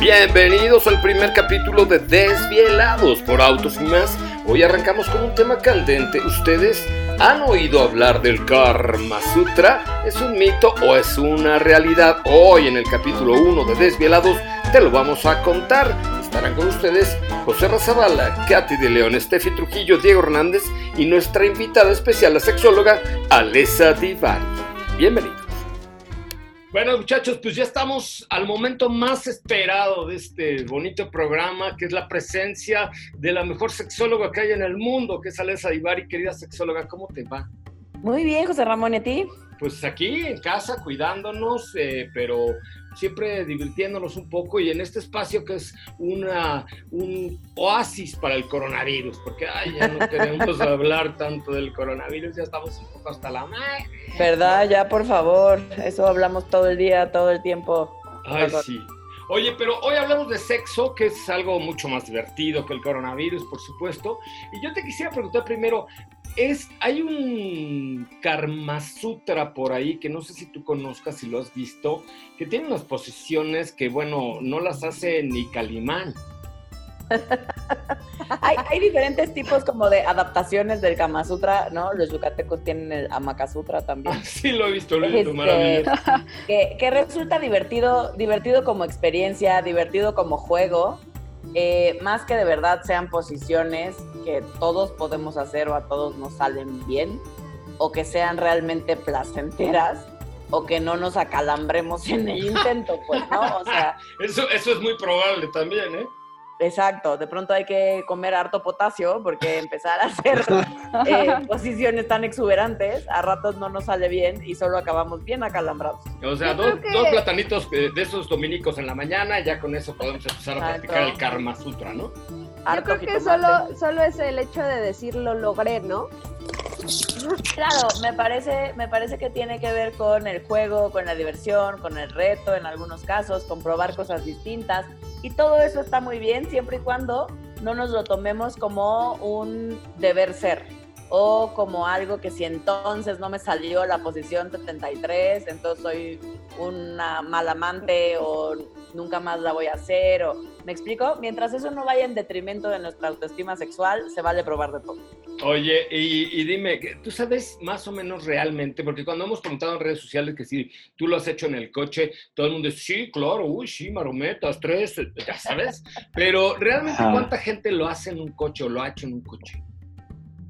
Bienvenidos al primer capítulo de Desvielados por Autos y más. Hoy arrancamos con un tema candente. ¿Ustedes han oído hablar del Karma Sutra? ¿Es un mito o es una realidad? Hoy en el capítulo 1 de Desvielados te lo vamos a contar. Estarán con ustedes José Razabala, Katy de León, Steffi Trujillo, Diego Hernández y nuestra invitada especial, la sexóloga Alessa Divari. Bienvenidos. Bueno, muchachos, pues ya estamos al momento más esperado de este bonito programa, que es la presencia de la mejor sexóloga que hay en el mundo, que es Alessa Divari. Querida sexóloga, ¿cómo te va? Muy bien, José Ramón, ¿y a ti? Pues aquí en casa, cuidándonos, eh, pero siempre divirtiéndonos un poco y en este espacio que es una, un oasis para el coronavirus, porque ay, ya no queremos hablar tanto del coronavirus, ya estamos un poco hasta la madre. ¿Verdad? Ya, por favor, eso hablamos todo el día, todo el tiempo. Ay, sí. Oye, pero hoy hablamos de sexo, que es algo mucho más divertido que el coronavirus, por supuesto. Y yo te quisiera preguntar primero, es, hay un Karma Sutra por ahí que no sé si tú conozcas, si lo has visto, que tiene unas posiciones que, bueno, no las hace ni Calimán. hay, diferentes tipos como de adaptaciones del Kama Sutra, ¿no? Los yucatecos tienen el Amaka Sutra también. Ah, sí, lo he visto, lo he visto, maravilloso. Que, que, resulta divertido, divertido como experiencia, divertido como juego, eh, más que de verdad sean posiciones que todos podemos hacer o a todos nos salen bien, o que sean realmente placenteras o que no nos acalambremos en el intento, pues, ¿no? O sea... Eso, eso es muy probable también, ¿eh? Exacto, de pronto hay que comer harto potasio porque empezar a hacer eh, posiciones tan exuberantes a ratos no nos sale bien y solo acabamos bien acalambrados. O sea, dos, platanitos eh, de esos dominicos en la mañana, ya con eso podemos empezar a practicar el Karma Sutra, ¿no? Yo creo que solo, solo es el hecho de decir lo logré, ¿no? Claro, me parece, me parece que tiene que ver con el juego, con la diversión, con el reto en algunos casos, con probar cosas distintas. Y todo eso está muy bien siempre y cuando no nos lo tomemos como un deber ser o como algo que si entonces no me salió la posición 73, entonces soy una mala amante o nunca más la voy a hacer o ¿me explico? Mientras eso no vaya en detrimento de nuestra autoestima sexual, se vale probar de todo. Oye, y, dime, ¿tú sabes más o menos realmente? Porque cuando hemos preguntado en redes sociales que si tú lo has hecho en el coche, todo el mundo dice, sí, claro, uy, sí, marometas, tres, ya sabes. Pero realmente, ¿cuánta gente lo hace en un coche o lo ha hecho en un coche?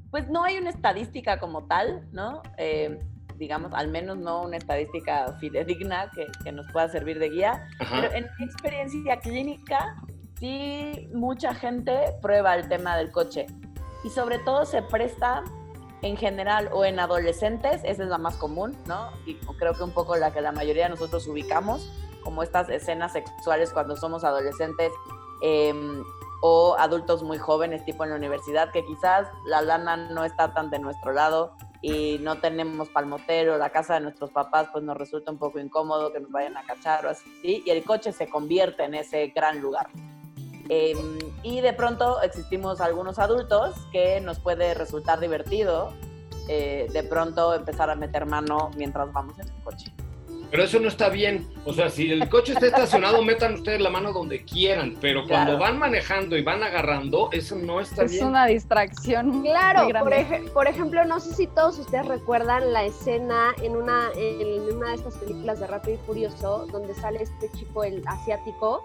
Pues no hay una estadística como tal, ¿no? Eh, digamos, al menos no una estadística fidedigna que, que nos pueda servir de guía. Pero en mi experiencia clínica, sí, mucha gente prueba el tema del coche y sobre todo se presta en general o en adolescentes, esa es la más común, ¿no? Y creo que un poco la que la mayoría de nosotros ubicamos, como estas escenas sexuales cuando somos adolescentes em, o adultos muy jóvenes, tipo en la universidad, que quizás la lana no está tan de nuestro lado y no tenemos palmotero, la casa de nuestros papás pues nos resulta un poco incómodo que nos vayan a cachar o así, y el coche se convierte en ese gran lugar. Em, y de pronto existimos algunos adultos que nos puede resultar divertido eh, de pronto empezar a meter mano mientras vamos en el coche. Pero eso no está bien. O sea, si el coche está estacionado, metan ustedes la mano donde quieran. Pero cuando van manejando y van agarrando, eso no está bien. Es una distracción. Claro, por, por, ejemplo, no sé si todos ustedes recuerdan la escena en una, en una de estas películas de Rápido y Furioso, donde sale este chico, el asiático,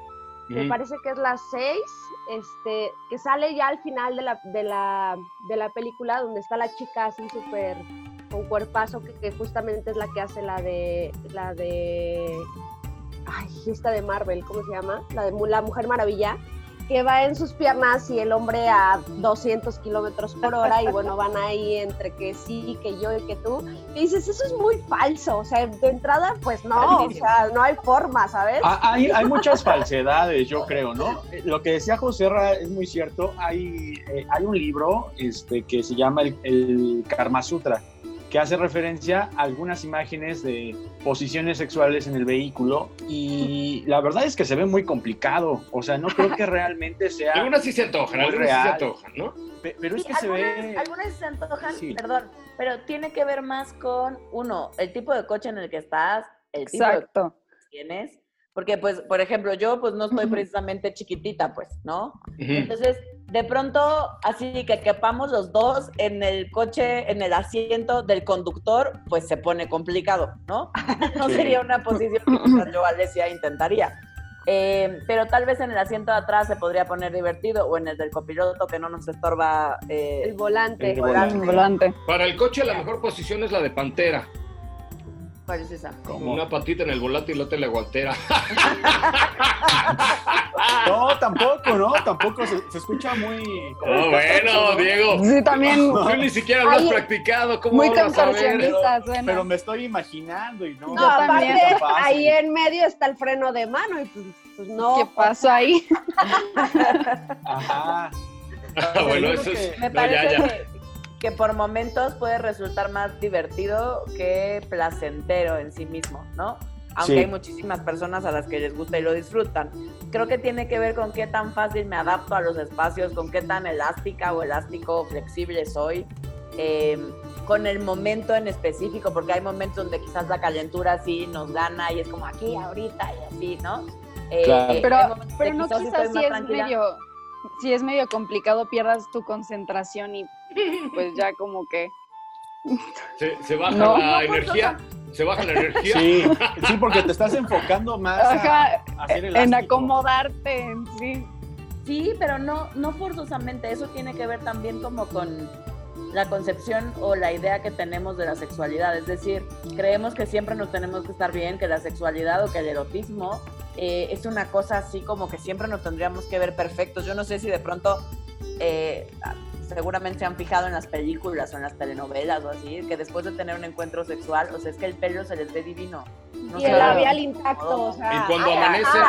me parece que es la 6, este, que sale ya al final de la, de la, de la película, donde está la chica así súper con cuerpazo, que, que, justamente es la que hace la de, la de, ay, esta de Marvel, ¿cómo se llama? La de La Mujer Maravilla que va en sus piernas y el hombre a 200 kilómetros por hora y bueno, van ahí entre que sí, que yo y que tú. Y dices, eso es muy falso, o sea, de entrada, pues no, o sea, no hay forma, ¿sabes? Ah, hay, hay muchas falsedades, yo creo, ¿no? Lo que decía José Ra es muy cierto, hay, eh, hay un libro este, que se llama el, el Karma Sutra que hace referencia a algunas imágenes de posiciones sexuales en el vehículo y la verdad es que se ve muy complicado, o sea, no creo que realmente sea... algunas sí se antojan, algunas sí se antojan, ¿no? Pero es que se ve... Algunas sí se antojan, perdón, pero tiene que ver más con, uno, el tipo de coche en el que estás, el tipo Exacto. de que tienes, porque pues, por ejemplo, yo pues no estoy precisamente chiquitita, pues, ¿no? Entonces, de pronto, así que quepamos los dos en el coche, en el asiento del conductor, pues se pone complicado, ¿no? No sería una posición que yo, Alesia, intentaría. Eh, pero tal vez en el asiento de atrás se podría poner divertido o en el del copiloto que no nos estorba eh, el, volante. el, volante. Para el coche la mejor posición es la de pantera. ¿Cuál es esa? Como una patita en el volante y en la guantera. no, tampoco, ¿no? Tampoco se, escucha muy. Oh, bueno, Diego. Sí, también. Tú ni siquiera lo has practicado. ¿Cómo muy vas a ver? Pero, me estoy imaginando y no. No, aparte, ahí en medio está el freno de mano y pues, pues no. ¿Qué pasó ahí? Ajá. bueno, eso es. Me parece que que por momentos puede resultar más divertido que placentero en sí mismo, ¿no? Aunque hay muchísimas personas a las que les gusta y lo disfrutan. Creo que tiene que ver con qué tan fácil me adapto a los espacios, con qué tan elástica o elástico o flexible soy, em, con el momento en específico, porque hay momentos donde quizás la calentura sí nos gana y es como aquí, ahorita y así, ¿no? Eh, pero, pero no quizás sí es medio si es medio complicado, pierdas tu concentración y pues ya como que... Se, baja la energía. Se baja la energía. Sí, sí, porque te estás enfocando más en acomodarte en sí. Sí, pero no, no forzosamente. Eso tiene que ver también como con la concepción o la idea que tenemos de la sexualidad. Es decir, creemos que siempre nos tenemos que estar bien, que la sexualidad o que el erotismo eh, es una cosa así como que siempre nos tendríamos que ver perfectos. Yo no sé si de pronto, eh, seguramente se han fijado en las películas o en las telenovelas o así, que después de tener un encuentro sexual, o sea, es que el pelo se les ve divino. y el labial intacto, o sea. Y cuando amanecen,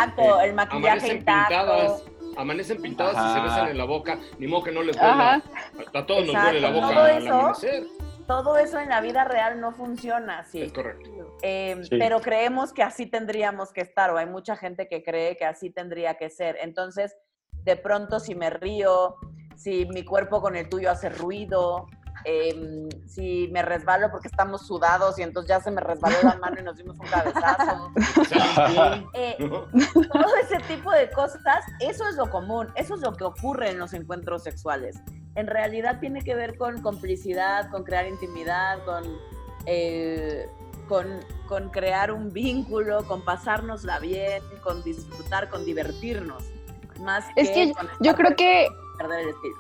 el maquillaje intacto amanecen pintadas y se besan en la boca, ni modo que no les duele. A todos nos duele la boca todo al amanecer. Todo eso en la vida real no funciona así. Es correcto. Em, pero creemos que así tendríamos que estar, o hay mucha gente que cree que así tendría que ser. Entonces, de pronto, si me río, si mi cuerpo con el tuyo hace ruido, Em, si me resbalo porque estamos sudados y entonces ya se me resbaló la mano y nos dimos un cabezazo. Eh, todo ese tipo de cosas, eso es lo común, eso es lo que ocurre en los encuentros sexuales. En realidad tiene que ver con complicidad, con crear intimidad, con, eh, con, con crear un vínculo, con pasárnosla bien, con disfrutar, con divertirnos. Más es que, yo creo que perder el estilo.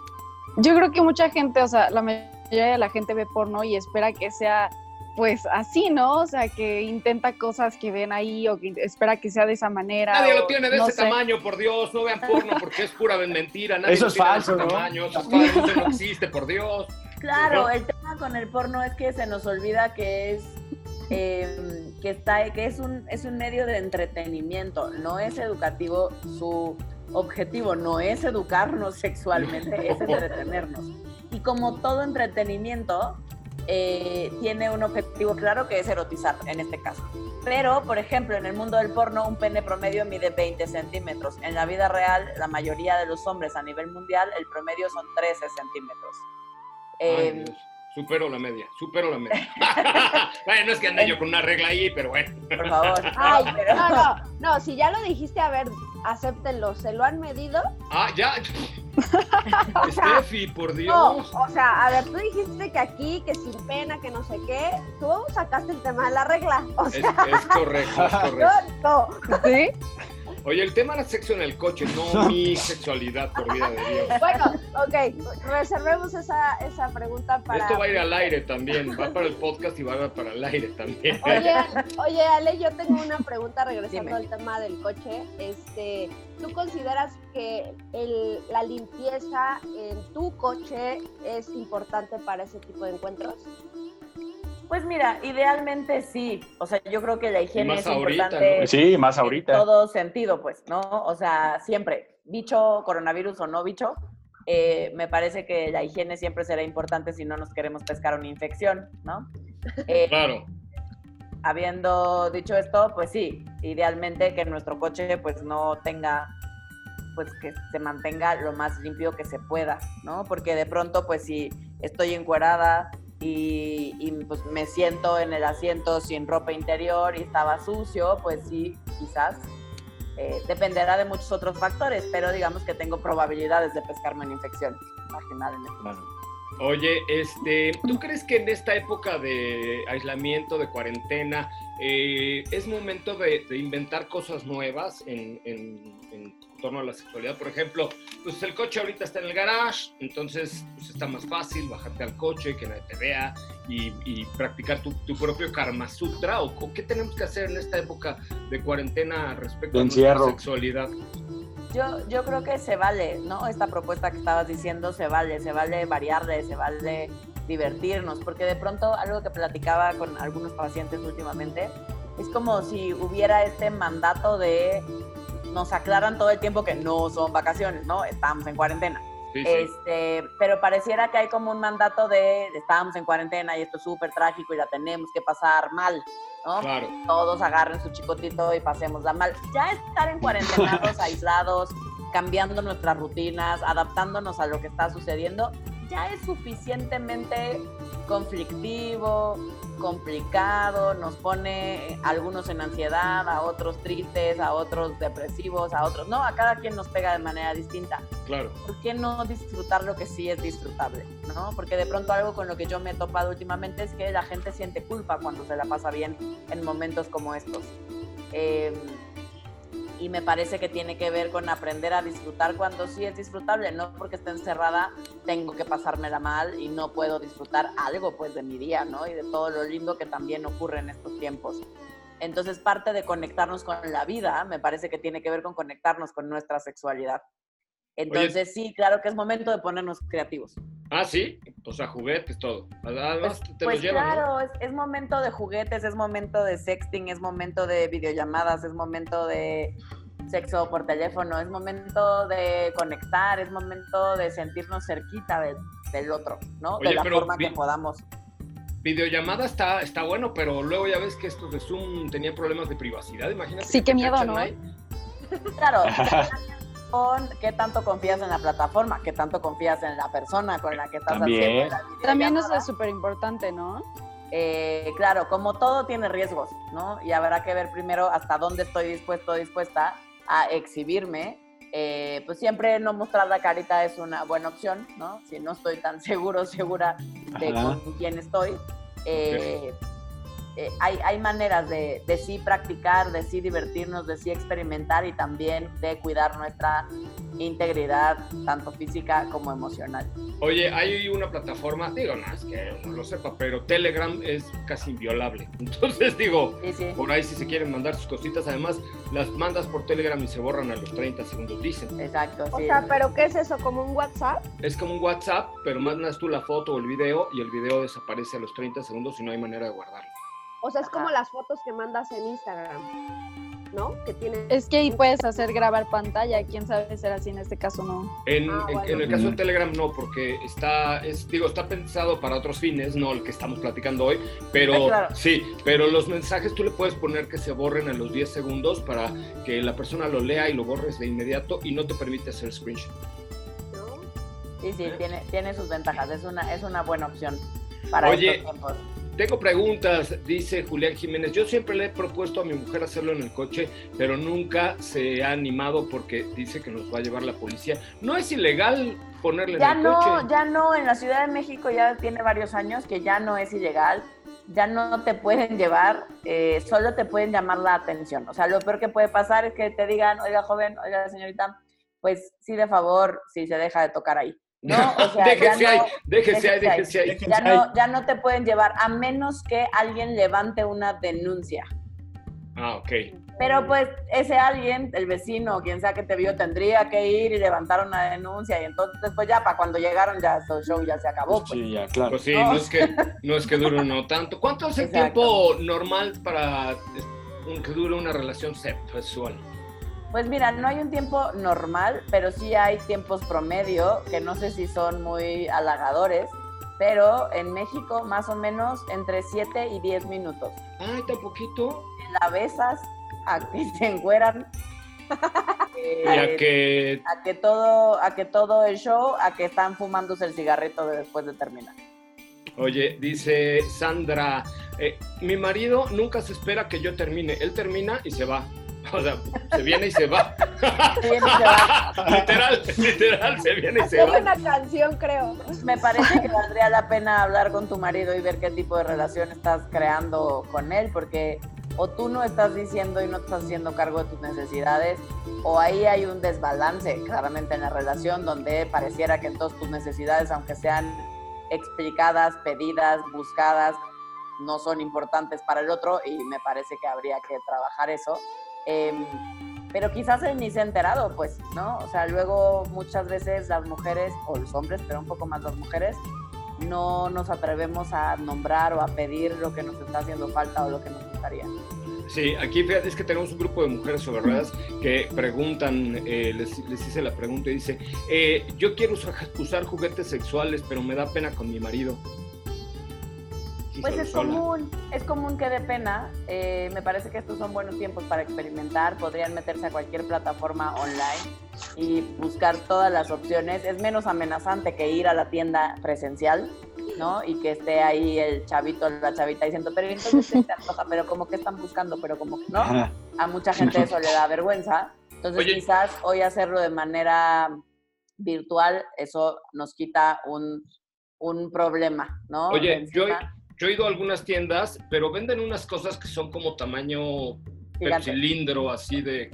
Yo creo que mucha gente, o sea, la de la gente ve porno y espera que sea pues así, ¿no? O sea, que intenta cosas que ven ahí o que espera que sea de esa manera. Nadie lo tiene de ese tamaño, por Dios. No vean porno porque es pura mentira. Nadie eso es falso, ¿no? Tamaño. Eso es falso, eso no existe, por Dios. Claro, el tema con el porno es que se nos olvida que es em, que está que es un es un medio de entretenimiento, no es educativo. Su objetivo no es educarnos sexualmente, es entretenernos. Y como todo entretenimiento, eh, tiene un objetivo claro que es erotizar en este caso. Pero, por ejemplo, en el mundo del porno, un pene promedio mide 20 centímetros. En la vida real, la mayoría de los hombres a nivel mundial, el promedio son 13 centímetros. Eh, supero la media, supero la media. bueno, no es que ande yo con una regla ahí, pero bueno. Por favor. Ay, pero... No, no, no, si ya lo dijiste, a ver, acéptenlo. ¿Se lo han medido? Ah, ya. Steffi, por Dios. No, o sea, a ver, tú dijiste que aquí, que sin pena, que no sé qué, tú sacaste el tema de la regla. O sea, es, correcto, es correcto. ¿Sí? Oye, el tema era sexo en el coche, no mi sexualidad, por vida de Dios. Bueno, ok, reservemos esa, esa pregunta para... Esto va a ir al aire también, va para el podcast y va para el aire también. Oye, oye Ale, yo tengo una pregunta regresando al tema del coche. Este, ¿Tú consideras que el, la limpieza en tu coche es importante para ese tipo de encuentros? Pues mira, idealmente sí. O sea, yo creo que la higiene es importante. Sí, más ahorita. En todo sentido, pues, ¿no? O sea, siempre, bicho, coronavirus o no bicho, eh, me parece que la higiene siempre será importante si no nos queremos pescar una infección, ¿no? Eh, claro. Habiendo dicho esto, pues sí, idealmente que nuestro coche pues no tenga, pues que se mantenga lo más limpio que se pueda, ¿no? Porque de pronto pues si estoy encuerada, y, pues me siento en el asiento sin ropa interior y estaba sucio, pues sí, quizás Eh, dependerá de muchos otros factores, pero digamos que tengo probabilidades de pescarme una infección marginal en este Oye, este, ¿tú crees que en esta época de aislamiento, de cuarentena, eh, es momento de, inventar cosas nuevas en, torno a la sexualidad? Por ejemplo, pues el coche ahorita está en el garage, entonces pues está más fácil bajarte al coche, que nadie te vea y, practicar tu, propio Karma Sutra. ¿O, qué tenemos que hacer en esta época de cuarentena respecto a la sexualidad? yo, yo creo que se vale, ¿no? Esta propuesta que estabas diciendo se vale, se vale variarle, se vale divertirnos, porque de pronto algo que platicaba con algunos pacientes últimamente es como si hubiera este mandato de nos aclaran todo el tiempo que no son vacaciones, ¿no? Estamos en cuarentena. Este, pero pareciera que hay como un mandato de estamos en cuarentena y esto es súper trágico y la tenemos que pasar mal, ¿no? Todos agarren su chicotito y pasémosla mal. Ya estar en cuarentenados, aislados, cambiando nuestras rutinas, adaptándonos a lo que está sucediendo, ya es suficientemente conflictivo, complicado, nos pone algunos en ansiedad, a otros tristes, a otros depresivos, a otros no, a cada quien nos pega de manera distinta. Claro. ¿Por qué no disfrutar lo que sí es disfrutable? ¿no? Porque de pronto algo con lo que yo me he topado últimamente es que la gente siente culpa cuando se la pasa bien en momentos como estos. Eh, y me parece que tiene que ver con aprender a disfrutar cuando sí es disfrutable, no porque esté encerrada tengo que pasármela mal y no puedo disfrutar algo pues de mi día, ¿no? Y de todo lo lindo que también ocurre en estos tiempos. Entonces parte de conectarnos con la vida me parece que tiene que ver con conectarnos con nuestra sexualidad. Entonces sí, claro que es momento de ponernos creativos. Ah, sí, o sea, juguetes, todo. Además, pues, te pues claro, es, es, momento de juguetes, es momento de sexting, es momento de videollamadas, es momento de sexo por teléfono, es momento de conectar, es momento de sentirnos cerquita del otro, ¿no? de la forma que podamos. Videollamada está, está bueno, pero luego ya ves que estos de Zoom tenían problemas de privacidad, imagínate. Sí, qué miedo, ¿no? Claro, con qué tanto confías en la plataforma, qué tanto confías en la persona con la que estás haciendo la También eso es súper importante, ¿no? Eh, claro, como todo tiene riesgos, ¿no? Y habrá que ver primero hasta dónde estoy dispuesto o dispuesta a exhibirme. Eh, pues siempre no mostrar la carita es una buena opción, ¿no? Si no estoy tan seguro, segura de con quién estoy. Eh, eh, hay, hay, maneras de, de, sí practicar, de sí divertirnos, de sí experimentar y también de cuidar nuestra integridad, tanto física como emocional. Oye, hay una plataforma, digo, no es que no lo sepa, pero Telegram es casi inviolable. Entonces, digo, por ahí si se quieren mandar sus cositas, además las mandas por Telegram y se borran a los 30 segundos, dicen. Exacto. O sea, ¿pero qué es eso? ¿Como un WhatsApp? Es como un WhatsApp, pero mandas tú la foto o el video y el video desaparece a los 30 segundos y no hay manera de guardarlo. O sea, es como las fotos que mandas en Instagram, ¿no? Que tiene... Es que ahí puedes hacer grabar pantalla, quién sabe ser así en este caso no. En, ah, en, el caso de Telegram no, porque está, es, digo, está pensado para otros fines, no el que estamos platicando hoy, pero sí, pero los mensajes tú le puedes poner que se borren en los 10 segundos para que la persona lo lea y lo borres de inmediato y no te permite hacer screenshot. Sí, sí, tiene, tiene sus ventajas, es una, es una buena opción para Oye, estos tiempos. Tengo preguntas, dice Julián Jiménez. Yo siempre le he propuesto a mi mujer hacerlo en el coche, pero nunca se ha animado porque dice que nos va a llevar la policía. ¿No es ilegal ponerle ya en el no, coche? Ya no, en la Ciudad de México ya tiene varios años que ya no es ilegal. Ya no te pueden llevar, eh, solo te pueden llamar la atención. O sea, lo peor que puede pasar es que te digan, oiga joven, oiga señorita, pues sí de favor, si se deja de tocar ahí. No, o sea, déjese ya ahí, no, déjese, ahí, déjese ahí. Ya no, ya no te pueden llevar, a menos que alguien levante una denuncia. Ah, ok. Pero pues ese alguien, el vecino, quien sea que te vio, tendría que ir y levantar una denuncia. Y entonces, pues ya para cuando llegaron, ya el show ya se acabó. Pues. Sí, ya, claro. Pues sí, no, es, que, no es que dure no tanto. ¿Cuánto es el tiempo normal para que dure una relación sexual? Pues mira, no hay un tiempo normal, pero sí hay tiempos promedio, que no sé si son muy halagadores, pero en México más o menos entre 7 y 10 minutos. Ay, tan poquito. La besas, aquí se encueran. y a que... A que, todo, a que todo el show, a que están fumándose el cigarrito después de terminar. Oye, dice Sandra, eh, mi marido nunca se espera que yo termine, él termina y se va. O sea, se viene y se va. Se viene y se va. literal, literal, se viene y se va. Es una canción, creo. Me parece que valdría la pena hablar con tu marido y ver qué tipo de relación estás creando con él, porque o tú no estás diciendo y no te estás haciendo cargo de tus necesidades, o ahí hay un desbalance claramente en la relación donde pareciera que todas tus necesidades, aunque sean explicadas, pedidas, buscadas, no son importantes para el otro y me parece que habría que trabajar eso. Em, pero quizás él ni se ha enterado, pues, ¿no? O sea, luego muchas veces las mujeres, o los hombres, pero un poco más las mujeres, no nos atrevemos a nombrar o a pedir lo que nos está haciendo falta o lo que nos gustaría. Sí, aquí fíjate, es que tenemos un grupo de mujeres sobre ruedas que preguntan, eh, les, hice la pregunta y dice, eh, yo quiero usar, juguetes sexuales, pero me da pena con mi marido. Pues es común, es común que dé pena. Eh, me parece que estos son buenos tiempos para experimentar. Podrían meterse a cualquier plataforma online y buscar todas las opciones. Es menos amenazante que ir a la tienda presencial. ¿no? Y que esté ahí el chavito, la chavita diciendo, pero entonces se antoja, pero como que están buscando, pero como que no. A mucha gente eso le da vergüenza. Entonces quizás hoy hacerlo de manera virtual, eso nos quita un, un problema, ¿no? Oye, yo, yo he ido a algunas tiendas, pero venden unas cosas que son como tamaño cilindro, así de...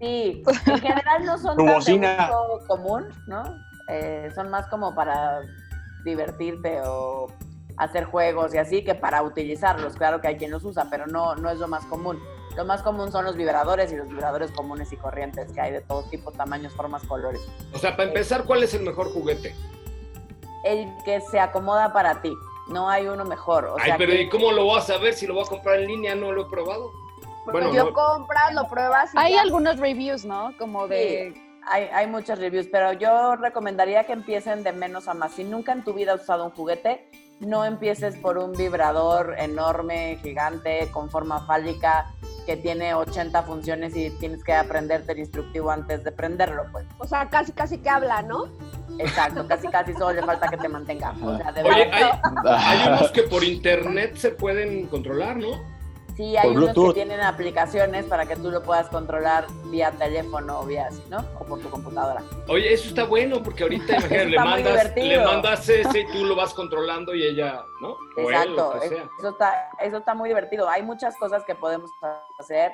Sí, en general no son tan común, ¿no? Eh, son más como para divertirte o hacer juegos y así que para utilizarlos. Claro que hay quien los usa, pero no, no es lo más común. Lo más común son los vibradores y los vibradores comunes y corrientes que hay de todo tipo, tamaños, formas, colores. O sea, para empezar, ¿cuál es el mejor juguete? El que se acomoda para ti. No hay uno mejor. Ay, pero ¿y cómo lo vas a ver si lo voy a comprar en línea? No lo he probado. bueno, yo compras, lo pruebas y Hay algunos reviews, ¿no? Como de hay, hay muchas reviews, pero yo recomendaría que empiecen de menos a más. Si nunca en tu vida has usado un juguete, no empieces por un vibrador enorme, gigante, con forma fálica, que tiene 80 funciones y tienes que aprenderte el instructivo antes de prenderlo, pues. O sea, casi casi que habla, ¿no? Exacto, casi casi solo le falta que te mantenga. O sea, de Oye, hay, hay unos que por internet se pueden controlar, ¿no? Sí, hay unos que tienen aplicaciones para que tú lo puedas controlar vía teléfono o vía así, ¿no? O por tu computadora. Oye, eso está bueno porque ahorita imagínate, le, mandas, le mandas ese y tú lo vas controlando y ella, ¿no? Exacto, Eso, está, eso está muy divertido. Hay muchas cosas que podemos hacer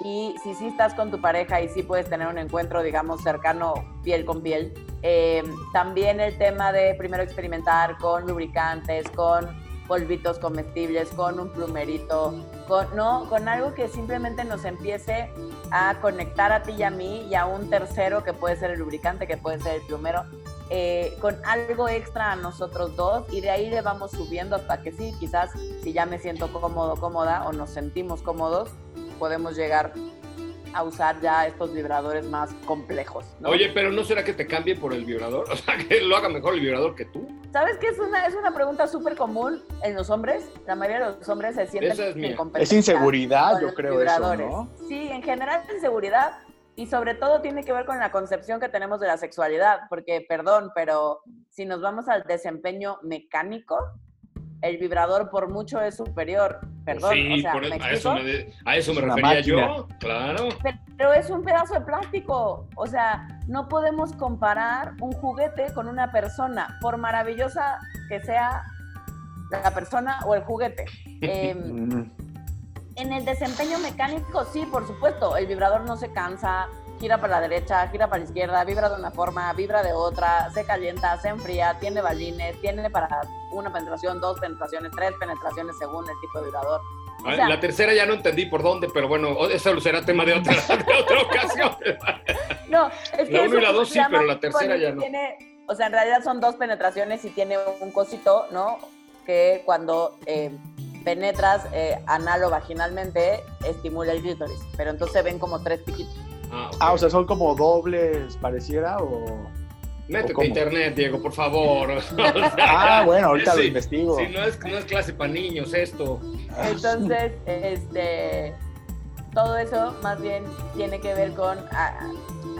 y si sí estás con tu pareja y sí puedes tener un encuentro, digamos, cercano piel con piel, eh, también el tema de primero experimentar con lubricantes, con polvitos comestibles, con un plumerito, con, ¿no? con algo que simplemente nos empiece a conectar a ti y a mí y a un tercero que puede ser el lubricante, que puede ser el plumero, eh, con algo extra a nosotros dos y de ahí le vamos subiendo hasta que sí, quizás si ya me siento cómodo, cómoda o nos sentimos cómodos, podemos llegar a usar ya estos vibradores más complejos. Oye, pero ¿no será que te cambie por el vibrador? O sea, que lo haga mejor el vibrador que tú. ¿Sabes qué? Es una, es una pregunta súper común en los hombres. La mayoría de los hombres se sienten es Es inseguridad, yo creo eso, ¿no? Sí, en general es inseguridad y sobre todo tiene que ver con la concepción que tenemos de la sexualidad, porque, perdón, pero si nos vamos al desempeño mecánico, el vibrador por mucho es superior. Perdón, o sea, ¿me a, eso me, a, eso me, refería yo, claro. Pero es un pedazo de plástico. O sea, no podemos comparar un juguete con una persona, por maravillosa que sea la persona o el juguete. Em, en el desempeño mecánico, sí, por supuesto, el vibrador no se cansa, gira para la derecha, gira para la izquierda, vibra de una forma, vibra de otra, se calienta, se enfría, tiene balines, tiene para una penetración, dos penetraciones, tres penetraciones según el tipo de vibrador. la tercera ya no entendí por dónde, pero bueno, eso será tema de otra, ocasión. no, es que la uno y la dos sí, pero la tercera ya no. o sea, en realidad son dos penetraciones y tiene un cosito, ¿no? Que cuando eh, penetras eh, anal o vaginalmente estimula el clítoris, pero entonces ven como tres piquitos. Ah, ah, o sea, son como dobles, pareciera, o... Métete a internet, Diego, por favor. ah, bueno, ahorita lo investigo. Sí, no es, no es clase para niños esto. Entonces, este, todo eso más bien tiene que ver con a,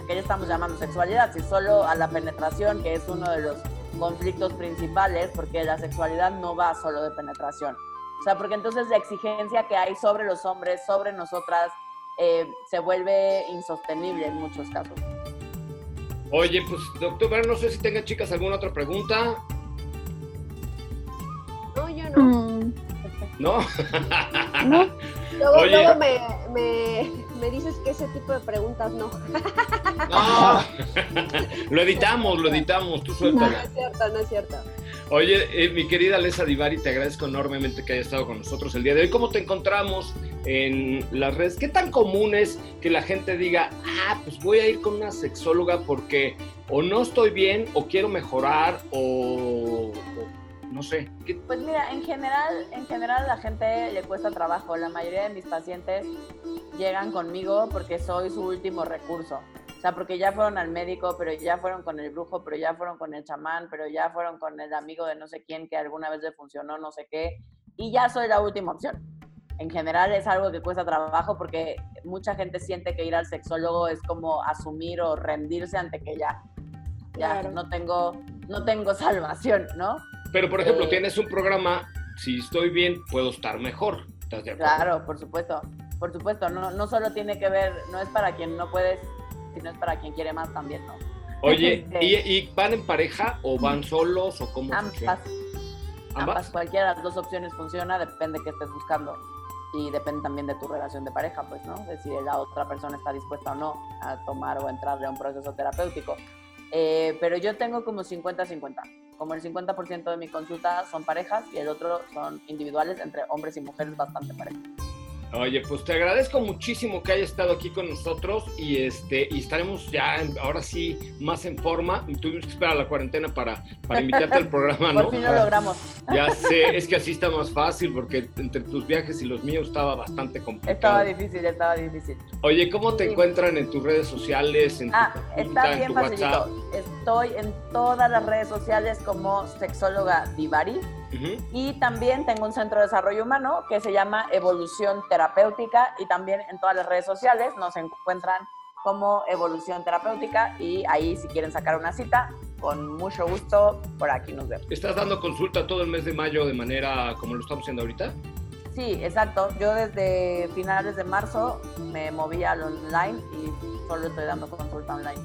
que estamos llamando sexualidad, si solo a la penetración, que es uno de los conflictos principales, porque la sexualidad no va solo de penetración. O sea, porque entonces la exigencia que hay sobre los hombres, sobre nosotras, eh, se vuelve insostenible en muchos casos. Oye, pues doctor, no sé si tengan chicas alguna otra pregunta. No, yo no. Mm. ¿No? no. Luego, luego me, me, me, dices que ese tipo de preguntas no. No, lo editamos, lo editamos, tú suéltalo. No, no es cierto, no es cierto. Oye, eh, mi querida Lesa Divari, te agradezco enormemente que hayas estado con nosotros el día de hoy. ¿Cómo te encontramos en las redes? ¿Qué tan común es que la gente diga, ah, pues voy a ir con una sexóloga porque o no estoy bien o quiero mejorar o no sé. Pues mira, en general, en general la gente le cuesta trabajo. La mayoría de mis pacientes llegan conmigo porque soy su último recurso. O sea, porque ya fueron al médico, pero ya fueron con el brujo, pero ya fueron con el chamán, pero ya fueron con el amigo de no sé quién que alguna vez le funcionó, no sé qué, y ya soy la última opción. En general es algo que cuesta trabajo porque mucha gente siente que ir al sexólogo es como asumir o rendirse ante que ya, ya no tengo, no tengo salvación, ¿no? Pero, por ejemplo, eh, tienes un programa, si estoy bien, puedo estar mejor. ¿Estás de acuerdo? Claro, por supuesto. Por supuesto, no, no solo tiene que ver, no es para quien no puedes, sino es para quien quiere más también, ¿no? Oye, ¿y, van en pareja o van solos o cómo ambas, funciona? Ambas. Cualquiera de las dos opciones funciona, depende de qué estés buscando. Y depende también de tu relación de pareja, pues, ¿no? De si la otra persona está dispuesta o no a tomar o entrarle a un proceso terapéutico. Eh, pero yo tengo como 50-50 como el 50% de mi consulta son parejas y el otro son individuales entre hombres y mujeres bastante parejas. Oye, pues te agradezco muchísimo que hayas estado aquí con nosotros y este y estaremos ya ahora sí más en forma. Tuvimos que esperar la cuarentena para, para invitarte al programa, ¿no? Por fin lo logramos. Ya sé, es que así está más fácil porque entre tus viajes y los míos estaba bastante complicado. Estaba difícil, estaba difícil. Oye, ¿cómo te encuentran en tus redes sociales? En ah, está bien facilito. Estoy en todas las redes sociales como sexóloga Divari y también tengo un centro de desarrollo humano que se llama Evolución Terapéutica y también en todas las redes sociales nos encuentran como Evolución Terapéutica y ahí si quieren sacar una cita, con mucho gusto por aquí nos vemos. ¿Estás dando consulta todo el mes de mayo de manera como lo estamos haciendo ahorita? Sí, exacto. Yo desde finales de marzo me moví al online y solo estoy dando consulta online.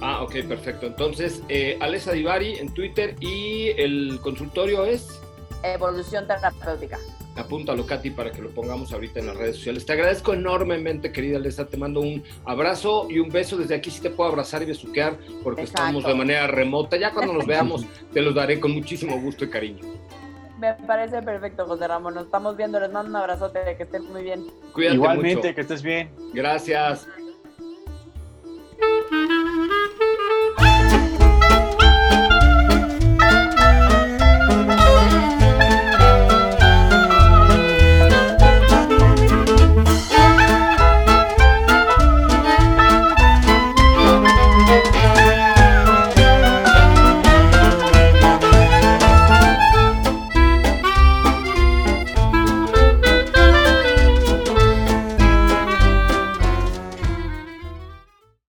Ah, ok, perfecto. Entonces, eh, Alessa Divari en Twitter y el consultorio es... Evolución Terapéutica. Apúntalo, Katy, para que lo pongamos ahorita en las redes sociales. Te agradezco enormemente, querida Alessa. Te mando un abrazo y un beso. Desde aquí sí te puedo abrazar y besuquear porque estamos de manera remota. Ya cuando nos veamos, te los daré con muchísimo gusto y cariño. Me parece perfecto, José Ramón. Nos estamos viendo. Les mando un abrazote. Que estén muy bien. Cuídate Igualmente, que estés bien. Gracias.